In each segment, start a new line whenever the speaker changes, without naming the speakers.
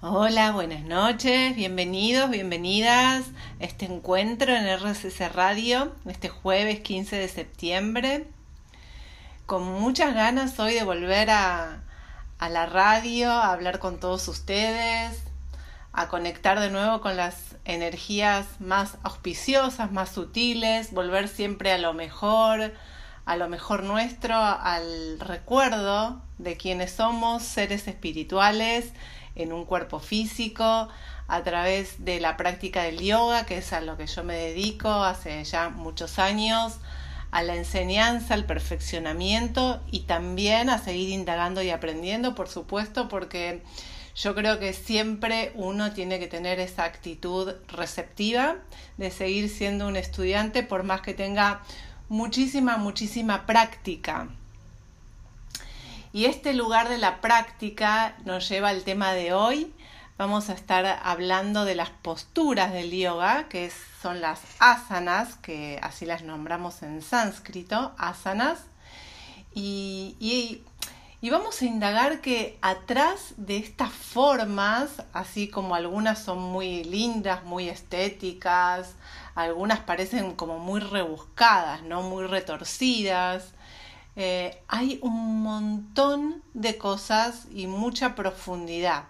Hola, buenas noches, bienvenidos, bienvenidas a este encuentro en RCC Radio, este jueves 15 de septiembre. Con muchas ganas hoy de volver a, a la radio, a hablar con todos ustedes, a conectar de nuevo con las energías más auspiciosas, más sutiles, volver siempre a lo mejor, a lo mejor nuestro, al recuerdo de quienes somos seres espirituales en un cuerpo físico, a través de la práctica del yoga, que es a lo que yo me dedico hace ya muchos años, a la enseñanza, al perfeccionamiento y también a seguir indagando y aprendiendo, por supuesto, porque yo creo que siempre uno tiene que tener esa actitud receptiva de seguir siendo un estudiante por más que tenga muchísima, muchísima práctica. Y este lugar de la práctica nos lleva al tema de hoy. Vamos a estar hablando de las posturas del yoga, que son las asanas, que así las nombramos en sánscrito, asanas. Y, vamos a indagar que atrás de estas formas, así como algunas son muy lindas, muy estéticas, algunas parecen como muy rebuscadas, ¿no? Muy retorcidas, eh, hay un montón de cosas y mucha profundidad.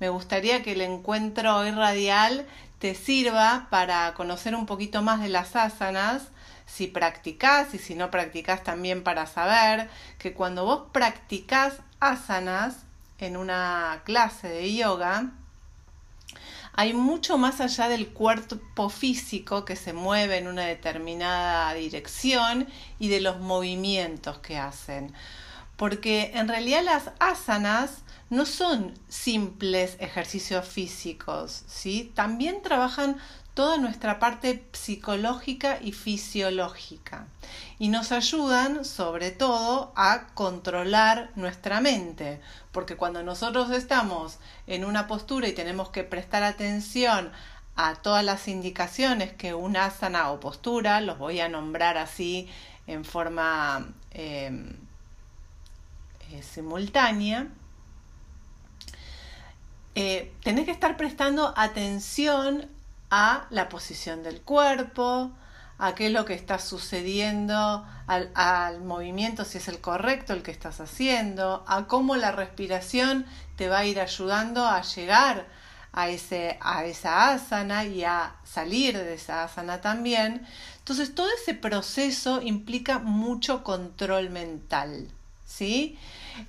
Me gustaría que el encuentro hoy radial te sirva para conocer un poquito más de las asanas, si practicas y si no practicas también para saber que cuando vos practicas asanas en una clase de yoga, hay mucho más allá del cuerpo físico que se mueve en una determinada dirección y de los movimientos que hacen. Porque en realidad las asanas no son simples ejercicios físicos, ¿sí? También trabajan toda nuestra parte psicológica y fisiológica. Y nos ayudan sobre todo a controlar nuestra mente, porque cuando nosotros estamos en una postura y tenemos que prestar atención a todas las indicaciones que un asana o postura, los voy a nombrar así en forma em, eh, simultánea, eh, tenés que estar prestando atención a la posición del cuerpo, a qué es lo que está sucediendo, al, movimiento, si es el correcto el que estás haciendo, a cómo la respiración te va a ir ayudando a llegar a, ese, a esa asana y a salir de esa asana también. Entonces todo ese proceso implica mucho control mental, ¿sí?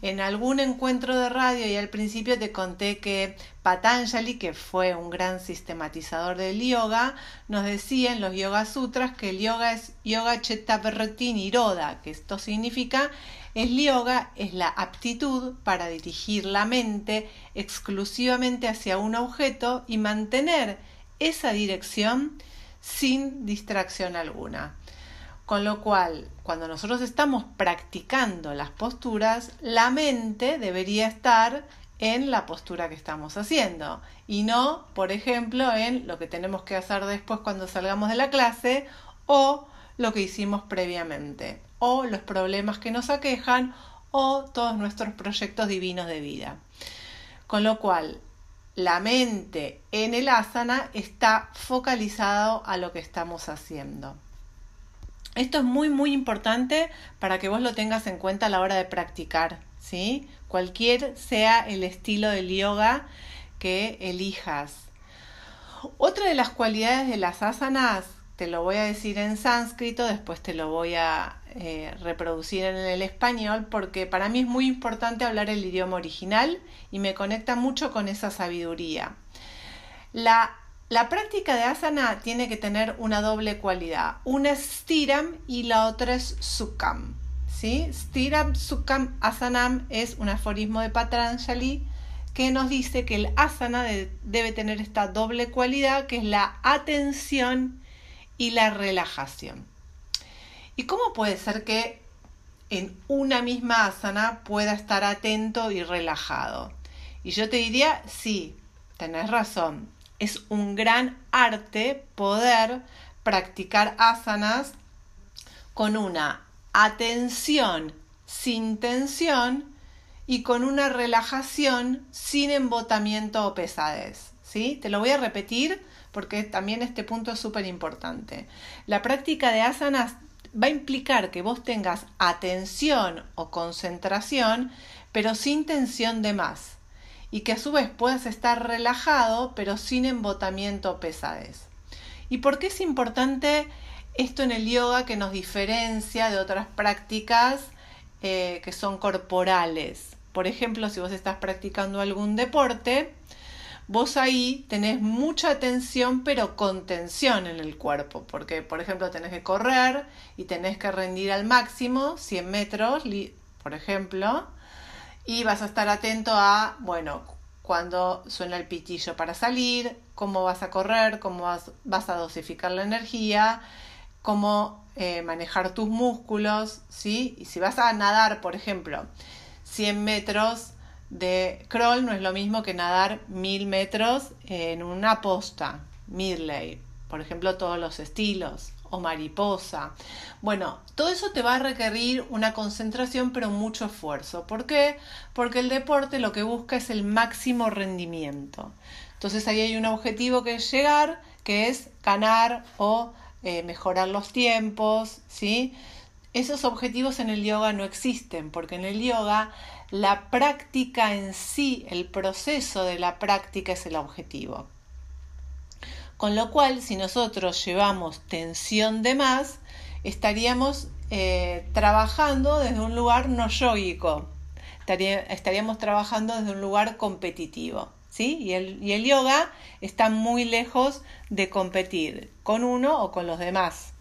En algún encuentro de radio y al principio te conté que Patanjali, que fue un gran sistematizador del yoga, nos decía en los Yoga Sutras que el yoga es Yoga Chetavrati Niroda, que esto significa el yoga es la aptitud para dirigir la mente exclusivamente hacia un objeto y mantener esa dirección sin distracción alguna. Con lo cual, cuando nosotros estamos practicando las posturas, la mente debería estar en la postura que estamos haciendo y no, por ejemplo, en lo que tenemos que hacer después cuando salgamos de la clase o lo que hicimos previamente o los problemas que nos aquejan o todos nuestros proyectos divinos de vida. Con lo cual, la mente en el asana está focalizado a lo que estamos haciendo. Esto es muy muy importante para que vos lo tengas en cuenta a la hora de practicar, ¿sí? Cualquier sea el estilo del yoga que elijas. Otra de las cualidades de las asanas, te lo voy a decir en sánscrito, después te lo voy a eh, reproducir en el español, porque para mí es muy importante hablar el idioma original y me conecta mucho con esa sabiduría. La la práctica de asana tiene que tener una doble cualidad. Una es stiram y la otra es sukham. ¿sí? Stiram, sukham, asanam es un aforismo de Patanjali que nos dice que el asana debe tener esta doble cualidad que es la atención y la relajación. ¿Y cómo puede ser que en una misma asana pueda estar atento y relajado? Y yo te diría, sí, tenés razón es un gran arte poder practicar asanas con una atención sin tensión y con una relajación sin embotamiento o pesadez. ¿sí? Te lo voy a repetir porque también este punto es súper importante. La práctica de asanas va a implicar que vos tengas atención o concentración, pero sin tensión de más, y que a su vez puedas estar relajado, pero sin embotamiento o pesadez. ¿Y por qué es importante esto en el yoga que nos diferencia de otras prácticas eh, que son corporales? Por ejemplo, si vos estás practicando algún deporte, vos ahí tenés mucha tensión, pero con tensión en el cuerpo, porque por ejemplo tenés que correr y tenés que rendir al máximo, 100 metros, por ejemplo, y vas a estar atento a, bueno, cuando suena el pitillo para salir, cómo vas a correr, cómo vas, vas a dosificar la energía, cómo eh, manejar tus músculos, ¿sí? Y si vas a nadar, por ejemplo, 100 metros, de crawl no es lo mismo que nadar mil metros en una posta, midley, por ejemplo, todos los estilos, o mariposa. Bueno, todo eso te va a requerir una concentración, pero mucho esfuerzo. ¿Por qué? Porque el deporte lo que busca es el máximo rendimiento. Entonces ahí hay un objetivo que es llegar, que es ganar o eh, mejorar los tiempos, ¿sí? Esos objetivos en el yoga no existen, porque en el yoga la práctica en sí, el proceso de la práctica es el objetivo. Con lo cual, si nosotros llevamos tensión de más, estaríamos eh, trabajando desde un lugar no yógico, estaríamos trabajando desde un lugar competitivo. ¿sí? Y el yoga está muy lejos de competir con uno o con los demás.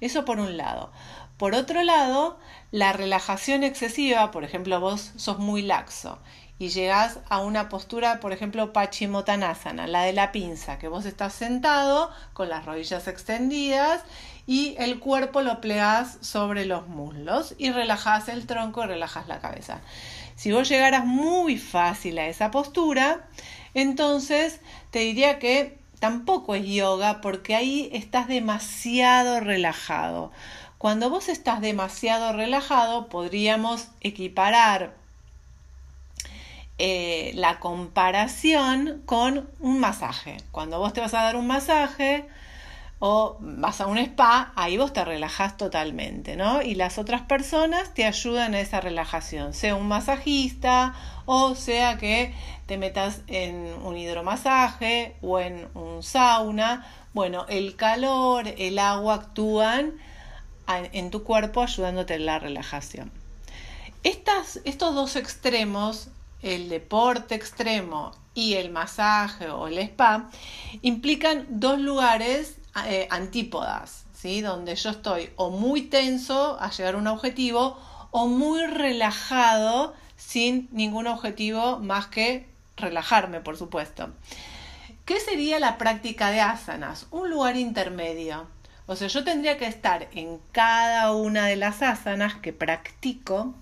Eso por un lado. Por otro lado, la relajación excesiva, por ejemplo, vos sos muy laxo y llegás a una postura, por ejemplo, Pachimotanasana, la de la pinza, que vos estás sentado con las rodillas extendidas y el cuerpo lo plegás sobre los muslos y relajás el tronco y la cabeza. Si vos llegaras muy fácil a esa postura, entonces te diría que tampoco es yoga porque ahí estás demasiado relajado. Cuando vos estás demasiado relajado, podríamos equiparar eh, la comparación con un masaje. Cuando vos te vas a dar un masaje o vas a un spa, ahí vos te relajás totalmente, ¿no? Y las otras personas te ayudan a esa relajación, sea un masajista o sea que te metas en un hidromasaje o en un sauna. Bueno, el calor, el agua actúan en tu cuerpo ayudándote en la relajación. Estos dos extremos, el deporte extremo y el masaje o el spa, implican dos lugares eh, antípodas, ¿sí? donde yo estoy o muy tenso a llegar a un objetivo o muy relajado sin ningún objetivo más que relajarme, por supuesto. ¿Qué sería la práctica de asanas? Un lugar intermedio o sea, yo tendría que estar en cada una de las asanas que practico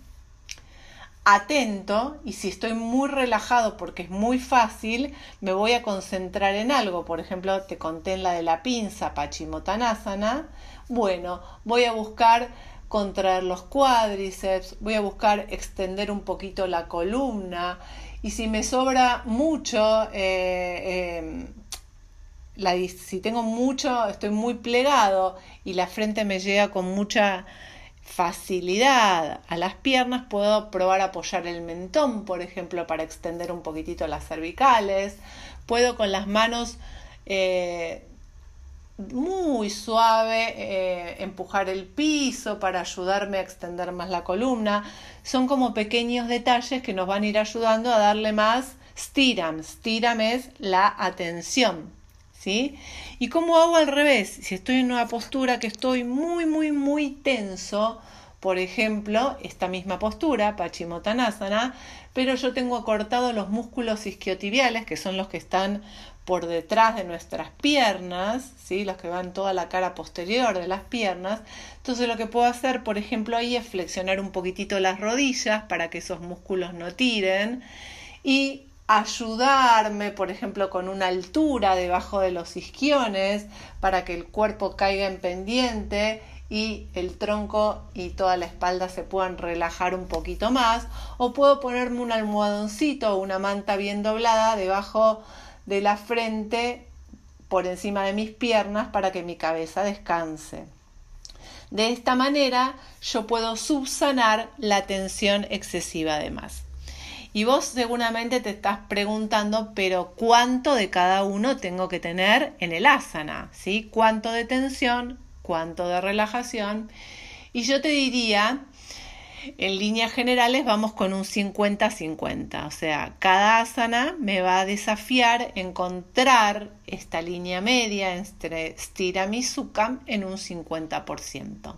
atento y si estoy muy relajado porque es muy fácil, me voy a concentrar en algo. Por ejemplo, te conté en la de la pinza, Pachimotanasana. Bueno, voy a buscar contraer los cuádriceps, voy a buscar extender un poquito la columna y si me sobra mucho eh, eh, si tengo mucho, estoy muy plegado y la frente me llega con mucha facilidad a las piernas, puedo probar apoyar el mentón, por ejemplo, para extender un poquitito las cervicales. Puedo con las manos eh, muy suave eh, empujar el piso para ayudarme a extender más la columna. Son como pequeños detalles que nos van a ir ayudando a darle más stiram. Stiram es la atención. ¿Sí? ¿Y cómo hago al revés? Si estoy en una postura que estoy muy, muy, muy tenso, por ejemplo, esta misma postura, Pachimotanasana, pero yo tengo acortados los músculos isquiotibiales, que son los que están por detrás de nuestras piernas, ¿sí? los que van toda la cara posterior de las piernas. Entonces lo que puedo hacer, por ejemplo, ahí es flexionar un poquitito las rodillas para que esos músculos no tiren y ayudarme, por ejemplo, con una altura debajo de los isquiones para que el cuerpo caiga en pendiente y el tronco y toda la espalda se puedan relajar un poquito más. O puedo ponerme un almohadoncito o una manta bien doblada debajo de la frente por encima de mis piernas para que mi cabeza descanse. De esta manera yo puedo subsanar la tensión excesiva además. Y vos seguramente te estás preguntando, pero ¿cuánto de cada uno tengo que tener en el asana? ¿Sí? ¿Cuánto de tensión? ¿Cuánto de relajación? Y yo te diría, en líneas generales vamos con un 50-50, o sea, cada asana me va a desafiar encontrar esta línea media entre stiram y sukam en un 50%.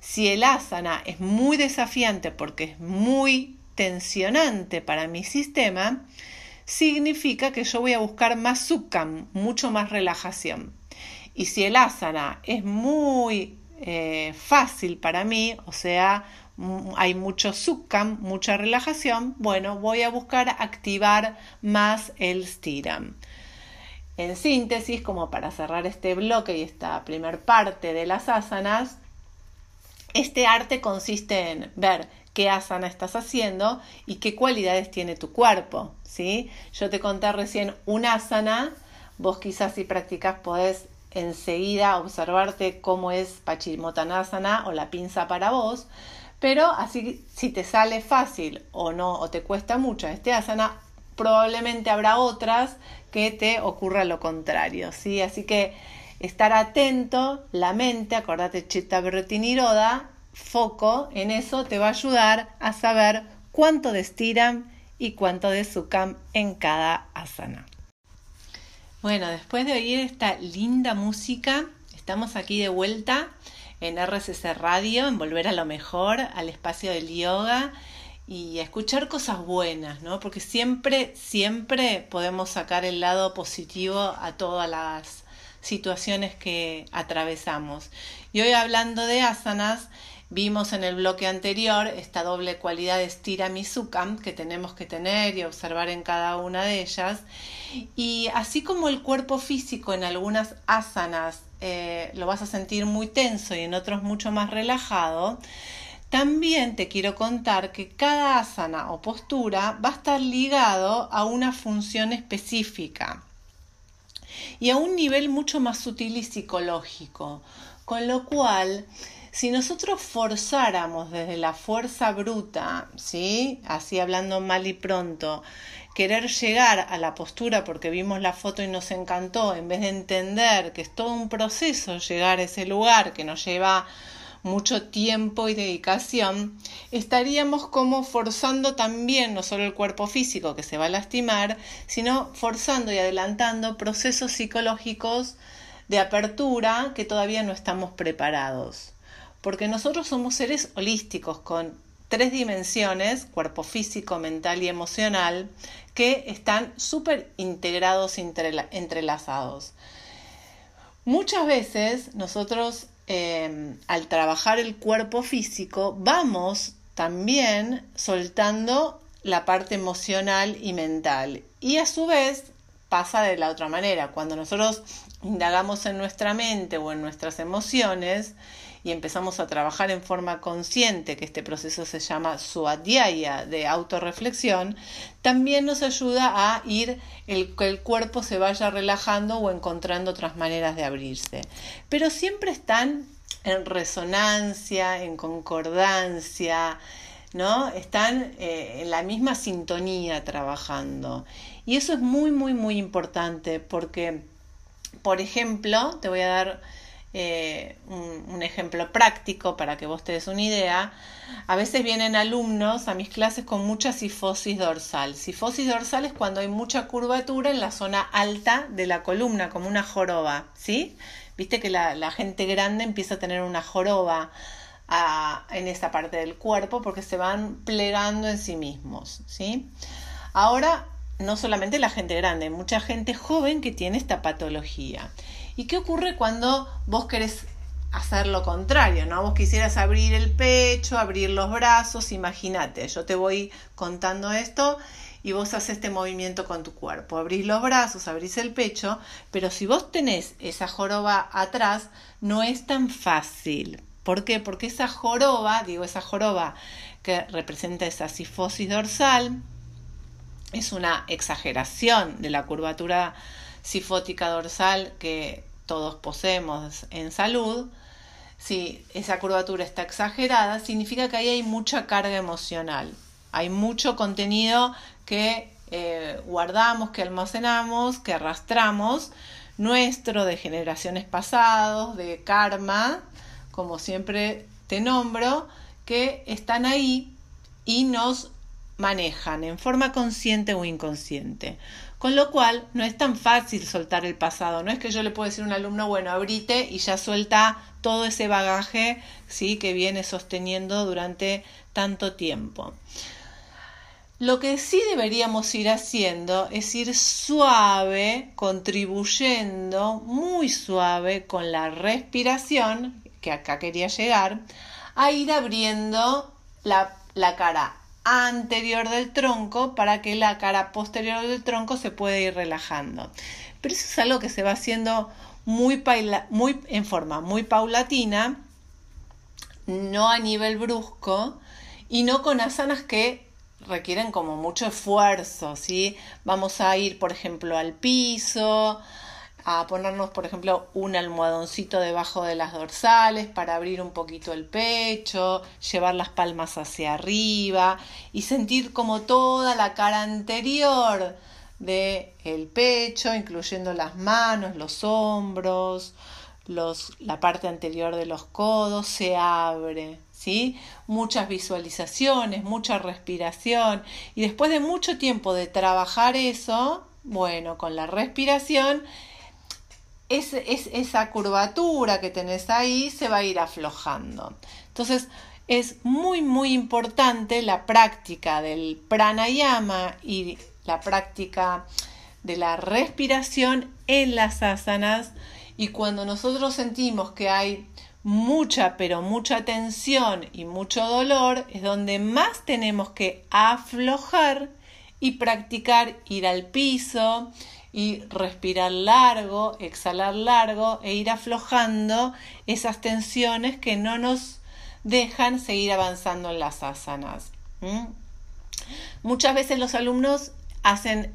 Si el asana es muy desafiante porque es muy tensionante para mi sistema, significa que yo voy a buscar más sukam, mucho más relajación. Y si el asana es muy eh, fácil para mí, o sea, hay mucho sukkam, mucha relajación, bueno, voy a buscar activar más el stiram. En síntesis, como para cerrar este bloque y esta primer parte de las asanas, este arte consiste en ver qué asana estás haciendo y qué cualidades tiene tu cuerpo, ¿sí? Yo te conté recién un asana, vos quizás si practicas podés enseguida observarte cómo es Pachimotanasana o la pinza para vos, pero así, si te sale fácil o no, o te cuesta mucho este asana, probablemente habrá otras que te ocurra lo contrario, ¿sí? Así que estar atento, la mente, acordate Chitta Niroda, foco en eso te va a ayudar a saber cuánto de Stiram y cuánto de en cada asana. Bueno, después de oír esta linda música, estamos aquí de vuelta en RCC Radio, en Volver a lo Mejor, al espacio del yoga y escuchar cosas buenas, ¿no? Porque siempre, siempre podemos sacar el lado positivo a todas las situaciones que atravesamos. Y hoy hablando de asanas, vimos en el bloque anterior esta doble cualidad de stira misukam que tenemos que tener y observar en cada una de ellas. Y así como el cuerpo físico en algunas asanas eh, lo vas a sentir muy tenso y en otros mucho más relajado, también te quiero contar que cada asana o postura va a estar ligado a una función específica y a un nivel mucho más sutil y psicológico, con lo cual si nosotros forzáramos desde la fuerza bruta, ¿sí? Así hablando mal y pronto, querer llegar a la postura porque vimos la foto y nos encantó, en vez de entender que es todo un proceso llegar a ese lugar que nos lleva mucho tiempo y dedicación, estaríamos como forzando también no solo el cuerpo físico que se va a lastimar, sino forzando y adelantando procesos psicológicos de apertura que todavía no estamos preparados. Porque nosotros somos seres holísticos con tres dimensiones, cuerpo físico, mental y emocional, que están súper integrados, entrelazados. Muchas veces nosotros em, al trabajar el cuerpo físico vamos también soltando la parte emocional y mental. Y a su vez pasa de la otra manera. Cuando nosotros indagamos en nuestra mente o en nuestras emociones, y empezamos a trabajar en forma consciente, que este proceso se llama suadhyaya de autorreflexión, también nos ayuda a ir, el, que el cuerpo se vaya relajando o encontrando otras maneras de abrirse. Pero siempre están en resonancia, en concordancia, ¿no? Están eh, en la misma sintonía trabajando. Y eso es muy, muy, muy importante porque, por ejemplo, te voy a dar eh, un, ejemplo práctico para que vos te des una idea, a veces vienen alumnos a mis clases con mucha sifosis dorsal. Sifosis dorsal es cuando hay mucha curvatura en la zona alta de la columna, como una joroba, ¿sí? Viste que la, gente grande empieza a tener una joroba en esa parte del cuerpo porque se van plegando en sí mismos, ¿sí? Ahora, no solamente la gente grande, mucha gente joven que tiene esta patología. ¿Y qué ocurre cuando vos querés hacer lo contrario, ¿no? Vos quisieras abrir el pecho, abrir los brazos, imagínate, yo te voy contando esto y vos haces este movimiento con tu cuerpo. Abrís los brazos, abrís el pecho, pero si vos tenés esa joroba atrás, no es tan fácil. ¿Por qué? Porque esa joroba, digo, esa joroba que representa esa sifosis dorsal, es una exageración de la curvatura sifótica dorsal que todos poseemos en salud, si esa curvatura está exagerada, significa que ahí hay mucha carga emocional. Hay mucho contenido que eh, guardamos, que almacenamos, que arrastramos, nuestro de generaciones pasadas, de karma, como siempre te nombro, que están ahí y nos manejan en forma consciente o inconsciente. Con lo cual, no es tan fácil soltar el pasado. No es que yo le puedo decir a un alumno, bueno, abrite y ya suelta todo ese bagaje ¿sí? que viene sosteniendo durante tanto tiempo. Lo que sí deberíamos ir haciendo es ir suave, contribuyendo muy suave con la respiración, que acá quería llegar, a ir abriendo la, la cara anterior del tronco para que la cara posterior del tronco se pueda ir relajando. Pero eso es algo que se va haciendo muy, muy en forma muy paulatina, no a nivel brusco y no con asanas que requieren como mucho esfuerzo, ¿sí? Vamos a ir, por ejemplo, al piso, a ponernos, por ejemplo, un almohadoncito debajo de las dorsales para abrir un poquito el pecho, llevar las palmas hacia arriba y sentir como toda la cara anterior de el pecho, incluyendo las manos, los hombros, los, la parte anterior de los codos se abre, ¿sí? Muchas visualizaciones, mucha respiración y después de mucho tiempo de trabajar eso, bueno, con la respiración es, esa curvatura que tenés ahí se va a ir aflojando. Entonces, es muy, muy importante la práctica del pranayama y la práctica de la respiración en las asanas. Y cuando nosotros sentimos que hay mucha, pero mucha tensión y mucho dolor, es donde más tenemos que aflojar y practicar ir al piso, y respirar largo, exhalar largo e ir aflojando esas tensiones que no nos dejan seguir avanzando en las asanas. Muchas veces los alumnos hacen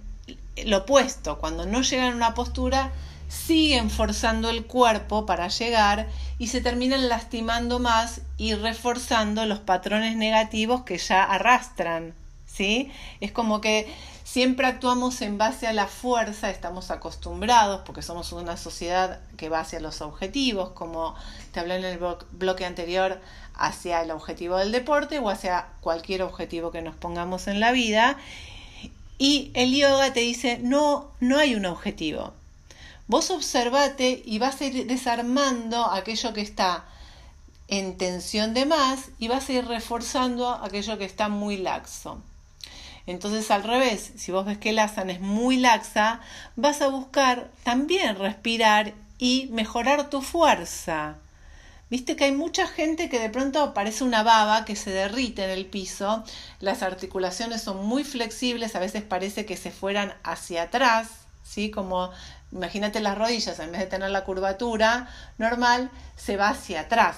lo opuesto, cuando no llegan a una postura siguen forzando el cuerpo para llegar y se terminan lastimando más y reforzando los patrones negativos que ya arrastran. ¿Sí? Es como que Siempre actuamos en base a la fuerza, estamos acostumbrados, porque somos una sociedad que va hacia los objetivos, como te hablé en el bloque anterior, hacia el objetivo del deporte o hacia cualquier objetivo que nos pongamos en la vida. Y el yoga te dice, no, no hay un objetivo. Vos observate y vas a ir desarmando aquello que está en tensión de más y vas a ir reforzando aquello que está muy laxo. Entonces al revés, si vos ves que el asana es muy laxa, vas a buscar también respirar y mejorar tu fuerza. Viste que hay mucha gente que de pronto parece una baba que se derrite en el piso, las articulaciones son muy flexibles, a veces parece que se fueran hacia atrás, ¿sí? Como imagínate las rodillas, en vez de tener la curvatura normal, se va hacia atrás.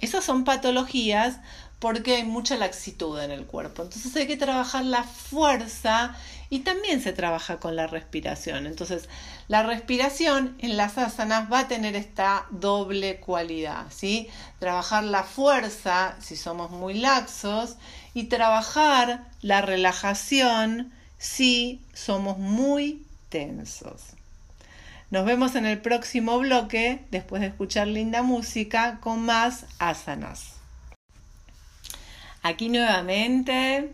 Esas son patologías porque hay mucha laxitud en el cuerpo. Entonces hay que trabajar la fuerza y también se trabaja con la respiración. Entonces la respiración en las asanas va a tener esta doble cualidad, ¿sí? Trabajar la fuerza si somos muy laxos y trabajar la relajación si somos muy tensos. Nos vemos en el próximo bloque, después de escuchar linda música, con más asanas. Aquí nuevamente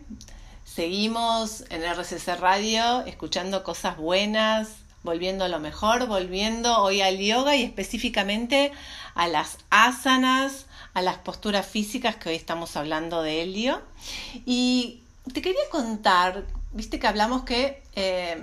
seguimos en RCC Radio escuchando cosas buenas, volviendo a lo mejor, volviendo hoy al yoga y específicamente a las asanas, a las posturas físicas que hoy estamos hablando de Helio. Y te quería contar, viste que hablamos que eh,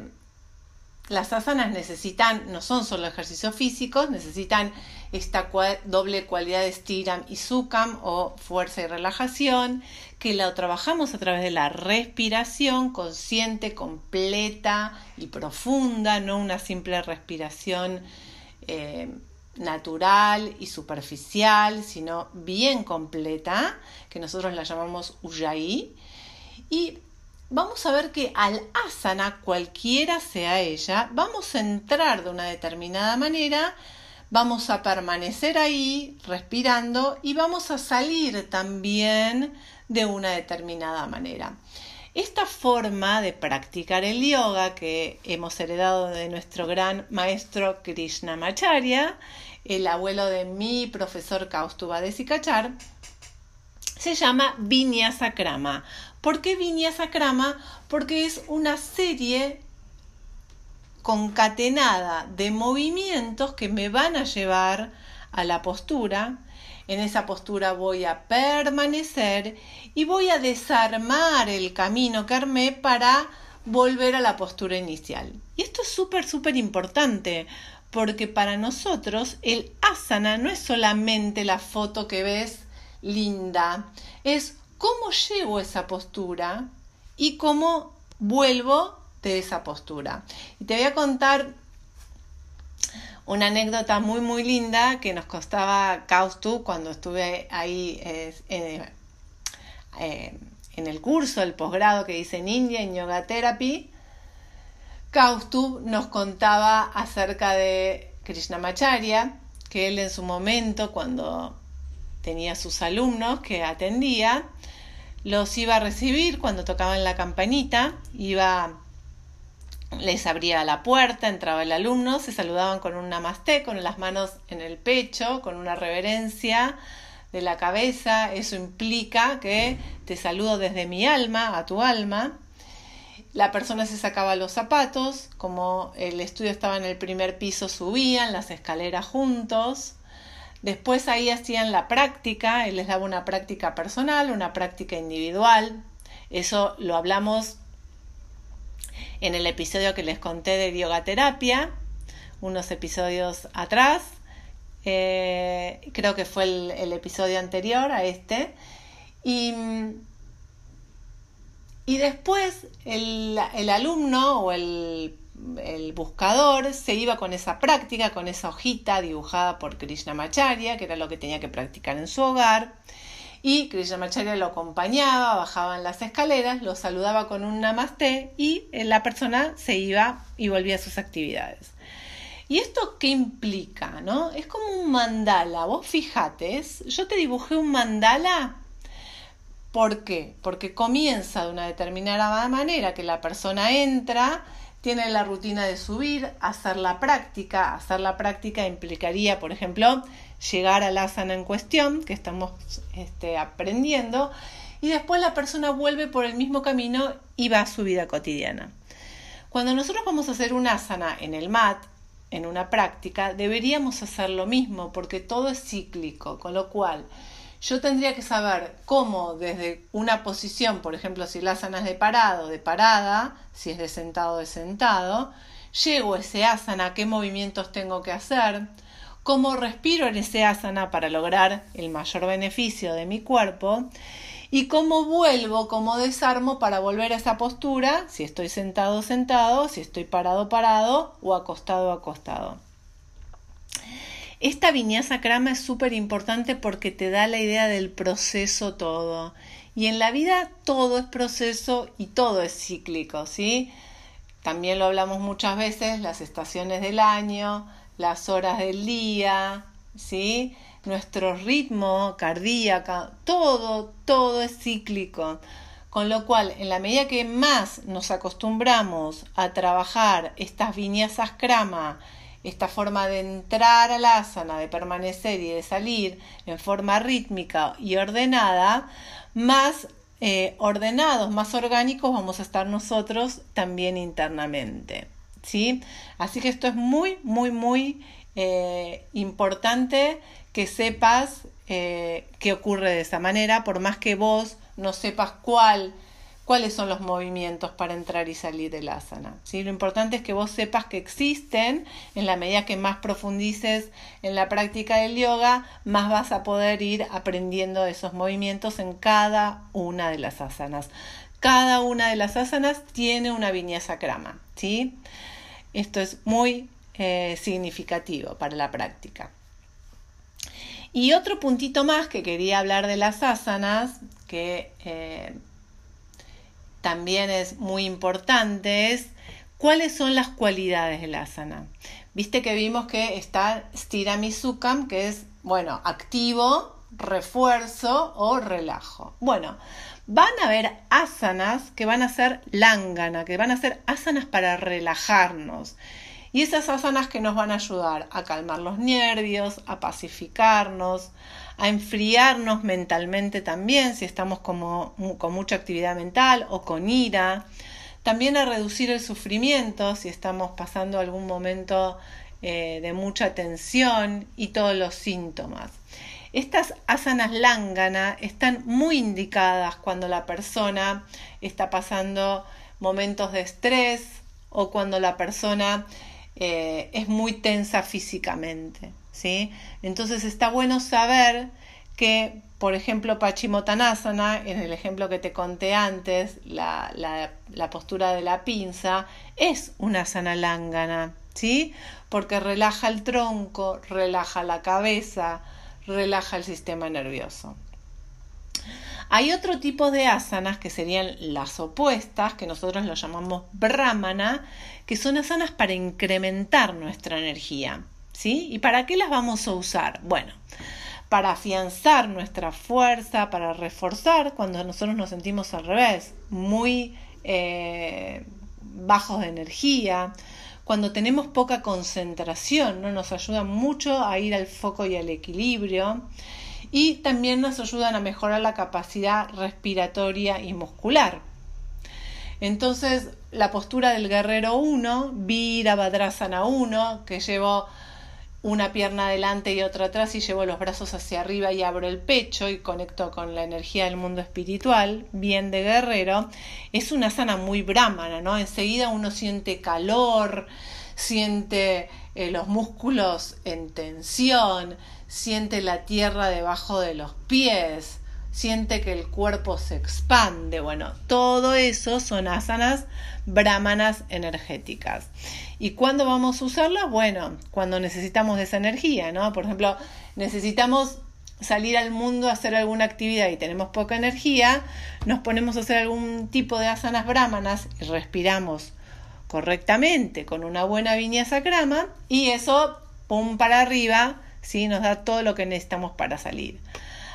las asanas necesitan, no son solo ejercicios físicos, necesitan esta doble cualidad de stiram y sukam o fuerza y relajación, que la trabajamos a través de la respiración consciente, completa y profunda, no una simple respiración eh, natural y superficial, sino bien completa, que nosotros la llamamos ujjayi. Y vamos a ver que al asana, cualquiera sea ella, vamos a entrar de una determinada manera, vamos a permanecer ahí respirando y vamos a salir también de una determinada manera. Esta forma de practicar el yoga que hemos heredado de nuestro gran maestro Krishnamacharya, el abuelo de mi profesor Kaustuba de Sikachar, se llama Vinyasa Krama. ¿Por qué Vinyasa Krama? Porque es una serie concatenada de movimientos que me van a llevar a la postura. En esa postura voy a permanecer y voy a desarmar el camino que armé para volver a la postura inicial. Y esto es súper, súper importante porque para nosotros el asana no es solamente la foto que ves linda, es cómo llevo esa postura y cómo vuelvo de esa postura. Y te voy a contar una anécdota muy muy linda que nos costaba Kaustu cuando estuve ahí eh, en el curso, el posgrado que hice en India, en Yoga Therapy. Kaustuv nos contaba acerca de Krishnamacharya, que él en su momento, cuando tenía sus alumnos que atendía, los iba a recibir cuando tocaban la campanita, iba, les abría la puerta, entraba el alumno, se saludaban con un namaste, con las manos en el pecho, con una reverencia de la cabeza, eso implica que te saludo desde mi alma a tu alma, la persona se sacaba los zapatos, como el estudio estaba en el primer piso, subían las escaleras juntos. Después ahí hacían la práctica, él les daba una práctica personal, una práctica individual. Eso lo hablamos en el episodio que les conté de yoga terapia, unos episodios atrás. Eh, creo que fue el, el episodio anterior a este. Y y después el, alumno o el, buscador se iba con esa práctica, con esa hojita dibujada por Krishnamacharya, que era lo que tenía que practicar en su hogar. Y Krishnamacharya lo acompañaba, bajaban las escaleras, lo saludaba con un namaste y la persona se iba y volvía a sus actividades. ¿Y esto qué implica? ¿no? Es como un mandala. Vos fijate, yo te dibujé un mandala ¿Por qué? Porque comienza de una determinada manera que la persona entra, tiene la rutina de subir, hacer la práctica. Hacer la práctica implicaría, por ejemplo, llegar al asana en cuestión que estamos este, aprendiendo y después la persona vuelve por el mismo camino y va a su vida cotidiana. Cuando nosotros vamos a hacer un asana en el mat, en una práctica, deberíamos hacer lo mismo porque todo es cíclico, con lo cual yo tendría que saber cómo desde una posición, por ejemplo, si la asana es de parado, de parada, si es de sentado, de sentado, llego a ese asana, qué movimientos tengo que hacer, cómo respiro en ese asana para lograr el mayor beneficio de mi cuerpo y cómo vuelvo, cómo desarmo para volver a esa postura, si estoy sentado, sentado, si estoy parado, parado o acostado, acostado. Esta viñasa crama es súper importante porque te da la idea del proceso todo. Y en la vida todo es proceso y todo es cíclico, ¿sí? También lo hablamos muchas veces, las estaciones del año, las horas del día, ¿sí? Nuestro ritmo cardíaco, todo, todo es cíclico. Con lo cual, en la medida que más nos acostumbramos a trabajar estas viñasas crama esta forma de entrar a la asana, de permanecer y de salir en forma rítmica y ordenada, más eh, ordenados, más orgánicos vamos a estar nosotros también internamente. ¿sí? Así que esto es muy, muy, muy eh, importante que sepas eh, qué ocurre de esa manera, por más que vos no sepas cuál cuáles son los movimientos para entrar y salir del asana. ¿sí? Lo importante es que vos sepas que existen, en la medida que más profundices en la práctica del yoga, más vas a poder ir aprendiendo esos movimientos en cada una de las asanas. Cada una de las asanas tiene una viñasa crama. ¿sí? Esto es muy eh, significativo para la práctica. Y otro puntito más que quería hablar de las asanas, que eh, también es muy importante, es cuáles son las cualidades del asana. Viste que vimos que está Stiramizukam, que es, bueno, activo, refuerzo o relajo. Bueno, van a haber asanas que van a ser langana, que van a ser asanas para relajarnos. Y esas asanas que nos van a ayudar a calmar los nervios, a pacificarnos, a enfriarnos mentalmente también si estamos como, con mucha actividad mental o con ira. También a reducir el sufrimiento si estamos pasando algún momento eh, de mucha tensión y todos los síntomas. Estas asanas lángana están muy indicadas cuando la persona está pasando momentos de estrés o cuando la persona eh, es muy tensa físicamente. ¿sí? Entonces está bueno saber que, por ejemplo, Pachimotanasana, en el ejemplo que te conté antes, la, la, postura de la pinza, es una asana lángana, ¿sí? Porque relaja el tronco, relaja la cabeza, relaja el sistema nervioso. Hay otro tipo de asanas que serían las opuestas, que nosotros lo llamamos brahmana, que son asanas para incrementar nuestra energía. ¿Sí? ¿Y para qué las vamos a usar? Bueno, para afianzar nuestra fuerza, para reforzar cuando nosotros nos sentimos al revés, muy eh, bajos de energía, cuando tenemos poca concentración, ¿no? nos ayuda mucho a ir al foco y al equilibrio y también nos ayudan a mejorar la capacidad respiratoria y muscular. Entonces, la postura del guerrero 1, Virabhadrasana 1, que llevo una pierna adelante y otra atrás y llevo los brazos hacia arriba y abro el pecho y conecto con la energía del mundo espiritual, bien de guerrero, es una sana muy brahmana, ¿no? Enseguida uno siente calor, siente eh, los músculos en tensión, siente la tierra debajo de los pies, siente que el cuerpo se expande. Bueno, todo eso son asanas brahmanas energéticas. ¿Y cuándo vamos a usarlas? Bueno, cuando necesitamos esa energía, ¿no? Por ejemplo, necesitamos salir al mundo a hacer alguna actividad y tenemos poca energía, nos ponemos a hacer algún tipo de asanas brahmanas y respiramos correctamente con una buena viñasa crama y eso, pum para arriba, ¿sí? nos da todo lo que necesitamos para salir.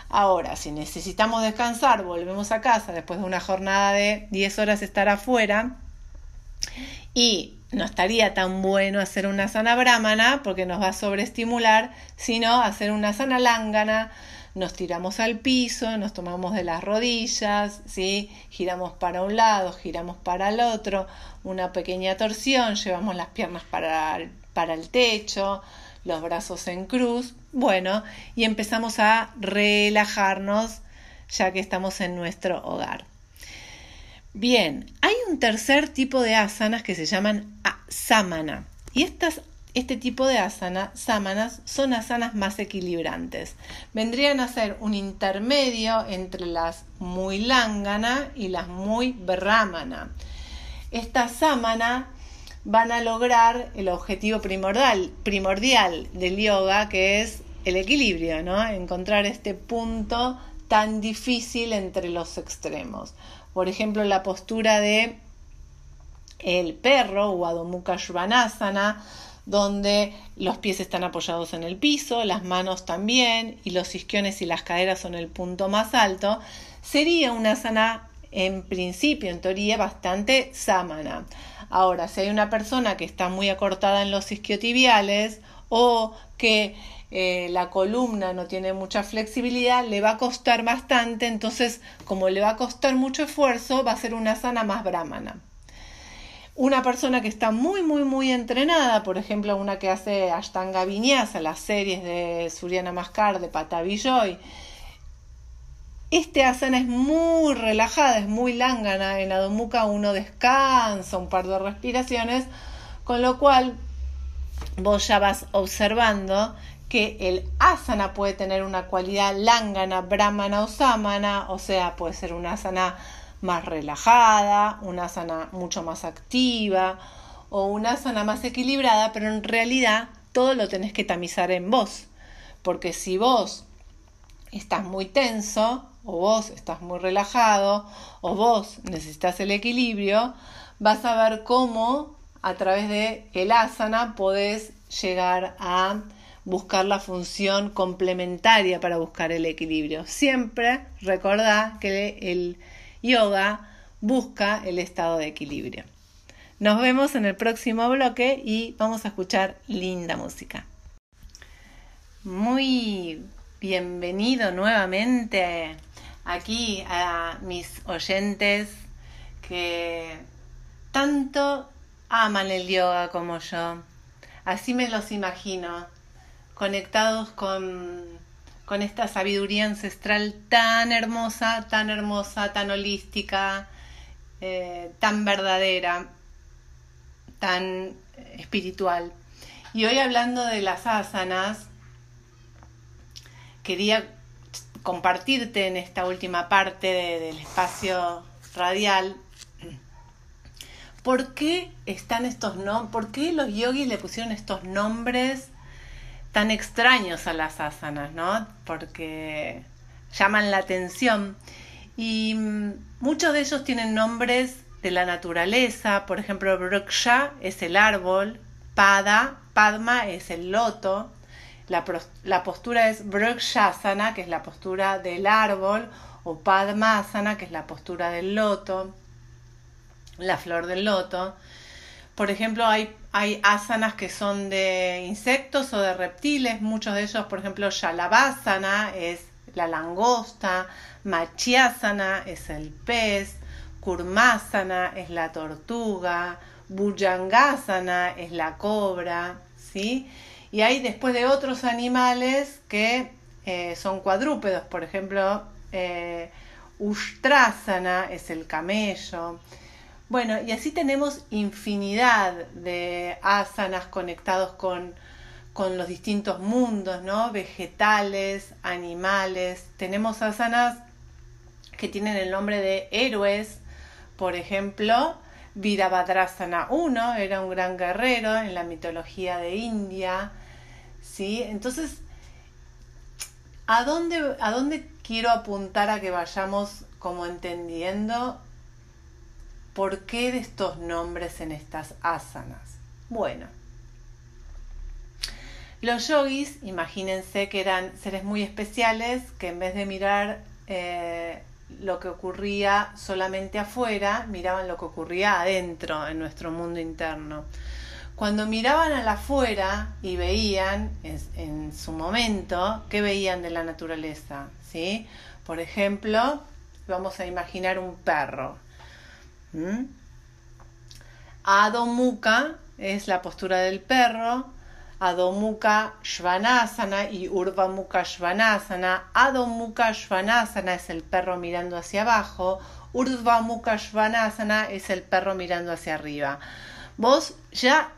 Ahora, si necesitamos descansar, volvemos a casa después de una jornada de 10 horas estar afuera y no estaría tan bueno hacer una sana brahmana porque nos va a sobreestimular, sino hacer una sana lángana, nos tiramos al piso, nos tomamos de las rodillas, ¿sí? giramos para un lado, giramos para el otro, una pequeña torsión, llevamos las piernas para para el techo, los brazos en cruz, bueno, y empezamos a relajarnos ya que estamos en nuestro hogar. Bien, hay un tercer tipo de asanas que se llaman samana. Y estas, este tipo de asana, samanas, son asanas más equilibrantes. Vendrían a ser un intermedio entre las muy lángana y las muy brahmana. Estas samana van a lograr el objetivo primordial, primordial del yoga, que es el equilibrio, ¿no? Encontrar este punto tan difícil entre los extremos. Por ejemplo, la postura de el perro o Mukha donde los pies están apoyados en el piso, las manos también y los isquiones y las caderas son el punto más alto, sería una asana en principio, en teoría, bastante samana. Ahora, si hay una persona que está muy acortada en los isquiotibiales o que eh, la columna no tiene mucha flexibilidad, le va a costar bastante, entonces como le va a costar mucho esfuerzo, va a ser una sana más brahmana. Una persona que está muy, muy, muy entrenada, por ejemplo, una que hace Ashtanga Vinyasa, las series de Surya Namaskar, de Patabi este asana es muy relajada, es muy lángana. En Adho Mukha uno descansa un par de respiraciones, con lo cual vos ya vas observando que el asana puede tener una cualidad lángana, brahmana o samana, o sea, puede ser una asana más relajada, una asana mucho más activa o una asana más equilibrada, pero en realidad todo lo tenés que tamizar en vos, porque si vos estás muy tenso, o vos estás muy relajado, o vos necesitas el equilibrio, vas a ver cómo a través de el asana podés llegar a buscar la función complementaria para buscar el equilibrio. Siempre recordá que el yoga busca el estado de equilibrio. Nos vemos en el próximo bloque y vamos a escuchar linda música. Muy bienvenido nuevamente aquí a mis oyentes que tanto aman el yoga como yo. Así me los imagino, conectados con, con esta sabiduría ancestral tan hermosa, tan hermosa, tan holística, eh, tan verdadera, tan espiritual. Y hoy hablando de las asanas, quería compartirte en esta última parte del espacio radial por qué están estos nombres, por qué los yogis le pusieron estos nombres tan extraños a las asanas, ¿no? Porque llaman la atención. Y mm, muchos de ellos tienen nombres de la naturaleza, por ejemplo, Bruksha es el árbol, Pada, Padma es el loto, la, la postura es Brukshasana, que es la postura del árbol, o Padmasana, que es la postura del loto, la flor del loto. Por ejemplo, hay, hay asanas que son de insectos o de reptiles, muchos de ellos, por ejemplo, Shalavasana es la langosta, Machiasana es el pez, Kurmasana es la tortuga, Bhujangasana es la cobra, ¿sí? Y hay después de otros animales que eh, son cuadrúpedos, por ejemplo, eh, Ustrasana es el camello. Bueno, y así tenemos infinidad de asanas conectados con, con los distintos mundos, ¿no? Vegetales, animales. Tenemos asanas que tienen el nombre de héroes, por ejemplo, Virabhadrasana I era un gran guerrero en la mitología de India, ¿sí? Entonces, ¿a dónde, ¿a dónde quiero apuntar a que vayamos como entendiendo por qué de estos nombres en estas asanas? Bueno, los yogis, imagínense que eran seres muy especiales que en vez de mirar eh, lo que ocurría solamente afuera, miraban lo que ocurría adentro, en nuestro mundo interno. Cuando miraban a la afuera y veían en, su momento, ¿qué veían de la naturaleza? ¿Sí? Por ejemplo, vamos a imaginar un perro. Adho Mukha es la postura del perro, Adho Mukha Shvanasana y Urva Mukha Shvanasana. Adho Mukha Shvanasana es el perro mirando hacia abajo, Urdhva Mukha Shvanasana es el perro mirando hacia arriba. Vos ya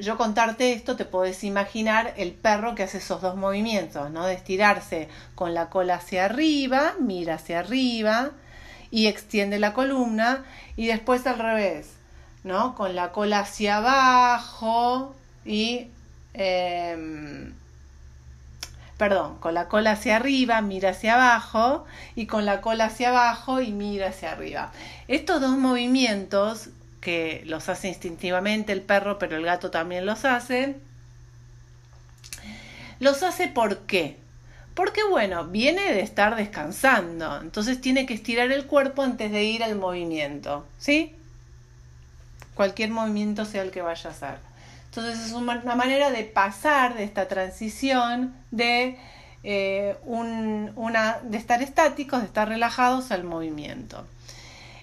yo contarte esto, te podés imaginar el perro que hace esos dos movimientos, ¿no? De estirarse con la cola hacia arriba, mira hacia arriba y extiende la columna, y después al revés, ¿no? Con la cola hacia abajo, y em, perdón, con la cola hacia arriba, mira hacia abajo y con la cola hacia abajo y mira hacia arriba. Estos dos movimientos que los hace instintivamente el perro, pero el gato también los hace, los hace ¿por qué? Porque bueno, viene de estar descansando, entonces tiene que estirar el cuerpo antes de ir al movimiento, ¿sí? Cualquier movimiento sea el que vaya a hacer. Entonces es una manera de pasar de esta transición de, eh, una, de estar estáticos, de estar relajados al movimiento.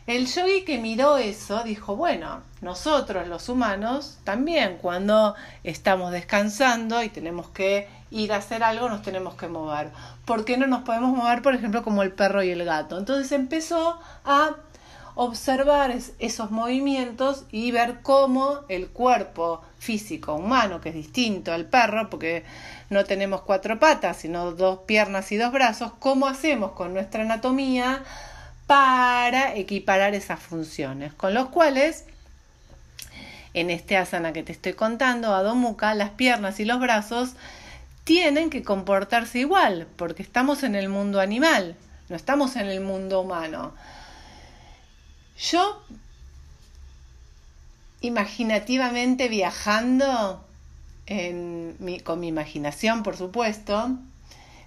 El yogi que miró eso dijo, bueno, nosotros los humanos también cuando estamos descansando y tenemos que ir a hacer algo nos tenemos que mover. ¿Por qué no nos podemos mover, por ejemplo, como el perro y el gato? Entonces empezó a observar esos movimientos y ver cómo el cuerpo físico humano, que es distinto al perro, porque no tenemos cuatro patas, sino dos piernas y dos brazos, cómo hacemos con nuestra anatomía para equiparar esas funciones, con los cuales en este asana que te estoy contando, Adho Mukha, las piernas y los brazos tienen que comportarse igual, porque estamos en el mundo animal, no estamos en el mundo humano. Yo, imaginativamente viajando, con mi imaginación, por supuesto,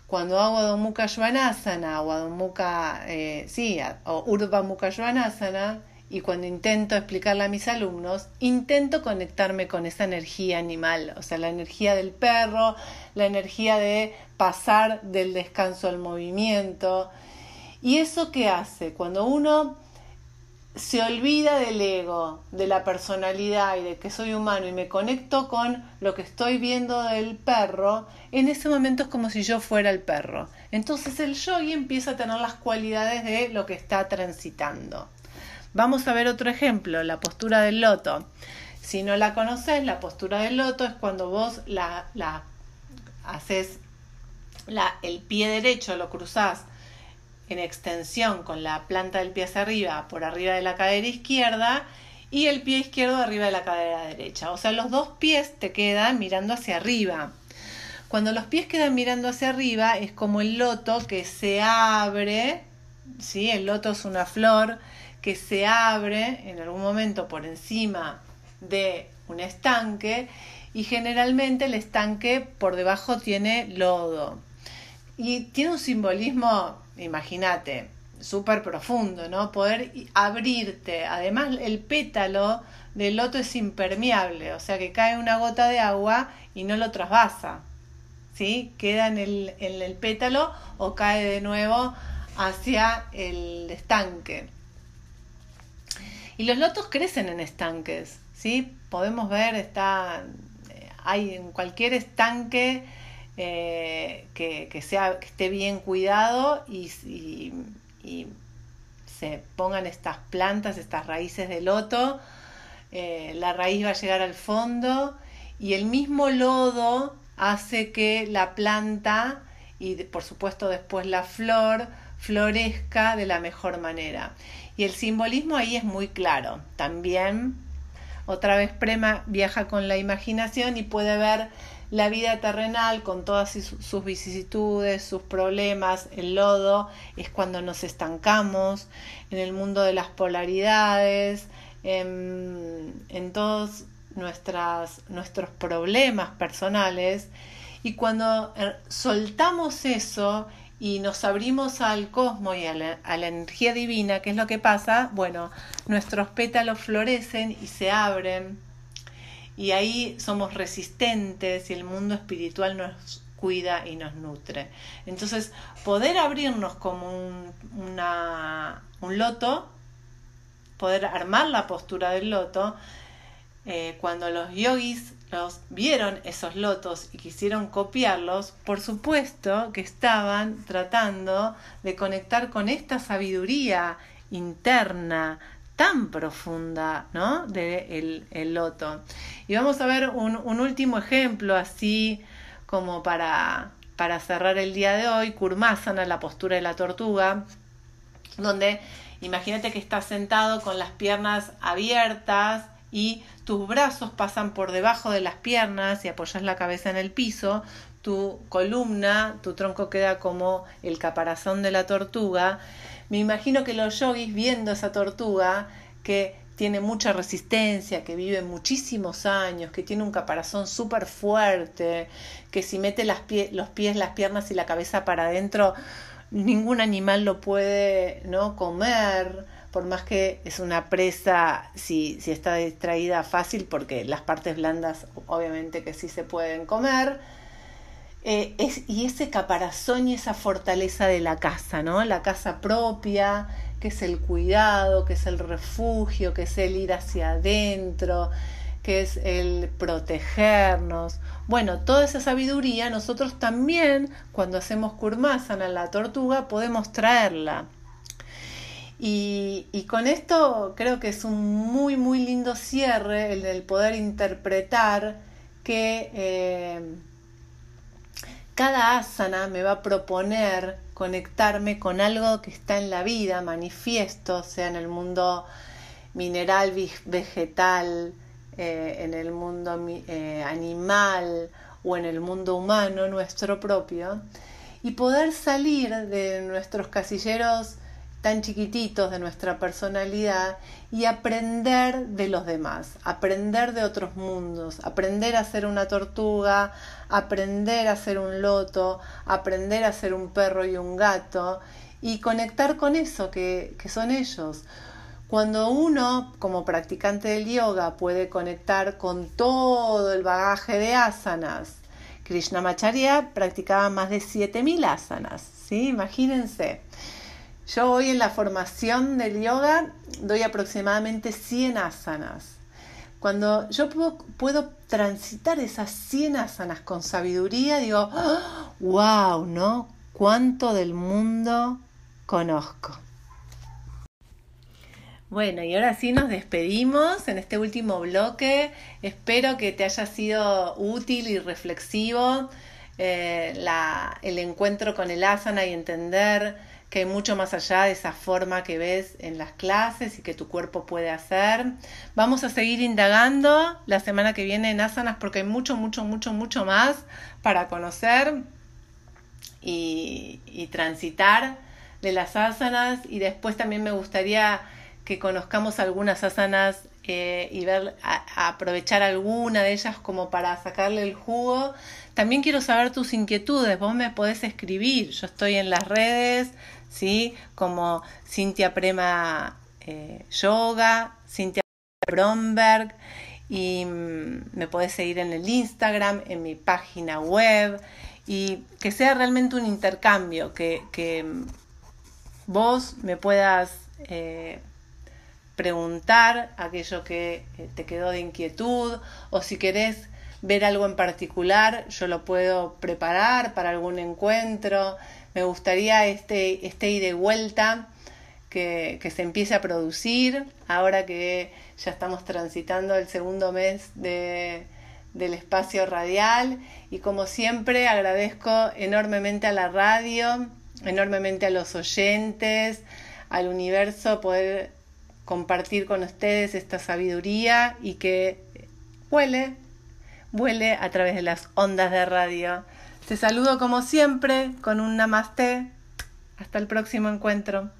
cuando hago Adho Mukha Svanasana o Adho Mukha, eh, sí, o Urdhva Mukha Svanasana, y cuando intento explicarle a mis alumnos, intento conectarme con esa energía animal, o sea, la energía del perro, la energía de pasar del descanso al movimiento. ¿Y eso qué hace? Cuando uno se olvida del ego, de la personalidad y de que soy humano y me conecto con lo que estoy viendo del perro, en ese momento es como si yo fuera el perro. Entonces el yogi empieza a tener las cualidades de lo que está transitando. Vamos a ver otro ejemplo, la postura del loto. Si no la conoces, la postura del loto es cuando vos la, la haces la, el pie derecho, lo cruzás en extensión con la planta del pie hacia arriba, por arriba de la cadera izquierda, y el pie izquierdo arriba de la cadera derecha. O sea, los dos pies te quedan mirando hacia arriba. Cuando los pies quedan mirando hacia arriba es como el loto que se abre, ¿sí? El loto es una flor que se abre en algún momento por encima de un estanque y generalmente el estanque por debajo tiene lodo. Y tiene un simbolismo imagínate, súper profundo, ¿no? Poder abrirte. Además, el pétalo del loto es impermeable, o sea que cae una gota de agua y no lo trasvasa. ¿Sí? Queda en el, en el pétalo o cae de nuevo hacia el estanque. Y los lotos crecen en estanques, ¿sí? Podemos ver, está, eh, hay en cualquier estanque eh, que, esté bien cuidado y, se pongan estas plantas, estas raíces de loto. Eh, la raíz va a llegar al fondo y el mismo lodo hace que la planta y por supuesto después la flor florezca de la mejor manera. Y el simbolismo ahí es muy claro. También otra vez Prema viaja con la imaginación y puede ver la vida terrenal con todas sus vicisitudes, sus problemas, el lodo, es cuando nos estancamos en el mundo de las polaridades, en, todos nuestras, nuestros problemas personales. Y cuando eh, soltamos eso y nos abrimos al cosmos y a la, energía divina, ¿qué es lo que pasa? Bueno, nuestros pétalos florecen y se abren y ahí somos resistentes y el mundo espiritual nos cuida y nos nutre. Entonces, poder abrirnos como un, un loto, poder armar la postura del loto, eh, cuando los yogis los vieron esos lotos y quisieron copiarlos, por supuesto que estaban tratando de conectar con esta sabiduría interna tan profunda, ¿no? De el, loto. Y vamos a ver un, último ejemplo así como para, para cerrar el día de hoy, Kurmasana, la postura de la tortuga, donde imagínate que estás sentado con las piernas abiertas y tus brazos pasan por debajo de las piernas y apoyas la cabeza en el piso, tu columna, tu tronco queda como el caparazón de la tortuga. Me imagino que los yogis viendo esa tortuga que tiene mucha resistencia, que vive muchísimos años, que tiene un caparazón súper fuerte, que si mete los pies, las piernas y la cabeza para adentro, ningún animal lo puede no comer, por más que es una presa si, si está distraída fácil, porque las partes blandas obviamente que sí se pueden comer. eh, y ese caparazón y esa fortaleza de la casa, ¿no? La casa propia, que es el cuidado, que es el refugio, que es el ir hacia adentro, que es el protegernos. Bueno, toda esa sabiduría nosotros también, cuando hacemos kurmasana en la tortuga, podemos traerla. Y, con esto creo que es un muy, muy lindo cierre el poder interpretar que eh, cada asana me va a proponer conectarme con algo que está en la vida, manifiesto, sea en el mundo mineral, vegetal, eh, en el mundo eh, animal o en el mundo humano, nuestro propio, y poder salir de nuestros casilleros tan chiquititos de nuestra personalidad y aprender de los demás, aprender de otros mundos, aprender a ser una tortuga, aprender a ser un loto, aprender a ser un perro y un gato y conectar con eso que, que son ellos. Cuando uno, como practicante del yoga, puede conectar con todo el bagaje de asanas, Krishnamacharya practicaba más de 7000 asanas, ¿sí? Imagínense. Yo hoy en la formación del yoga doy aproximadamente 100 asanas. Cuando yo puedo, transitar esas 100 asanas con sabiduría, digo, wow, ¡Ah! ¿no? ¿Cuánto del mundo conozco? Bueno, y ahora sí nos despedimos en este último bloque. Espero que te haya sido útil y reflexivo eh, el encuentro con el asana y entender que hay mucho más allá de esa forma que ves en las clases y que tu cuerpo puede hacer. Vamos a seguir indagando. La semana que viene en asanas porque hay mucho, mucho, mucho, mucho más para conocer y, transitar de las asanas. Y después también me gustaría que conozcamos algunas asanas eh, y ver, aprovechar alguna de ellas como para sacarle el jugo. También quiero saber tus inquietudes, vos me podés escribir, yo estoy en las redes, ¿sí? Como Cintia Prema eh, Yoga, Cintia Bromberg, y mm, me podés seguir en el Instagram, en mi página web, y que sea realmente un intercambio, que, mm, vos me puedas eh, preguntar aquello que eh, te quedó de inquietud, o si querés ver algo en particular, yo lo puedo preparar para algún encuentro me gustaría este, este ida y vuelta que, se empiece a producir ahora que ya estamos transitando el segundo mes de, del espacio radial y como siempre agradezco enormemente a la radio, enormemente a los oyentes, al universo poder compartir con ustedes esta sabiduría y que vuele, vuele a través de las ondas de radio. Te saludo como siempre con un namaste. Hasta el próximo encuentro.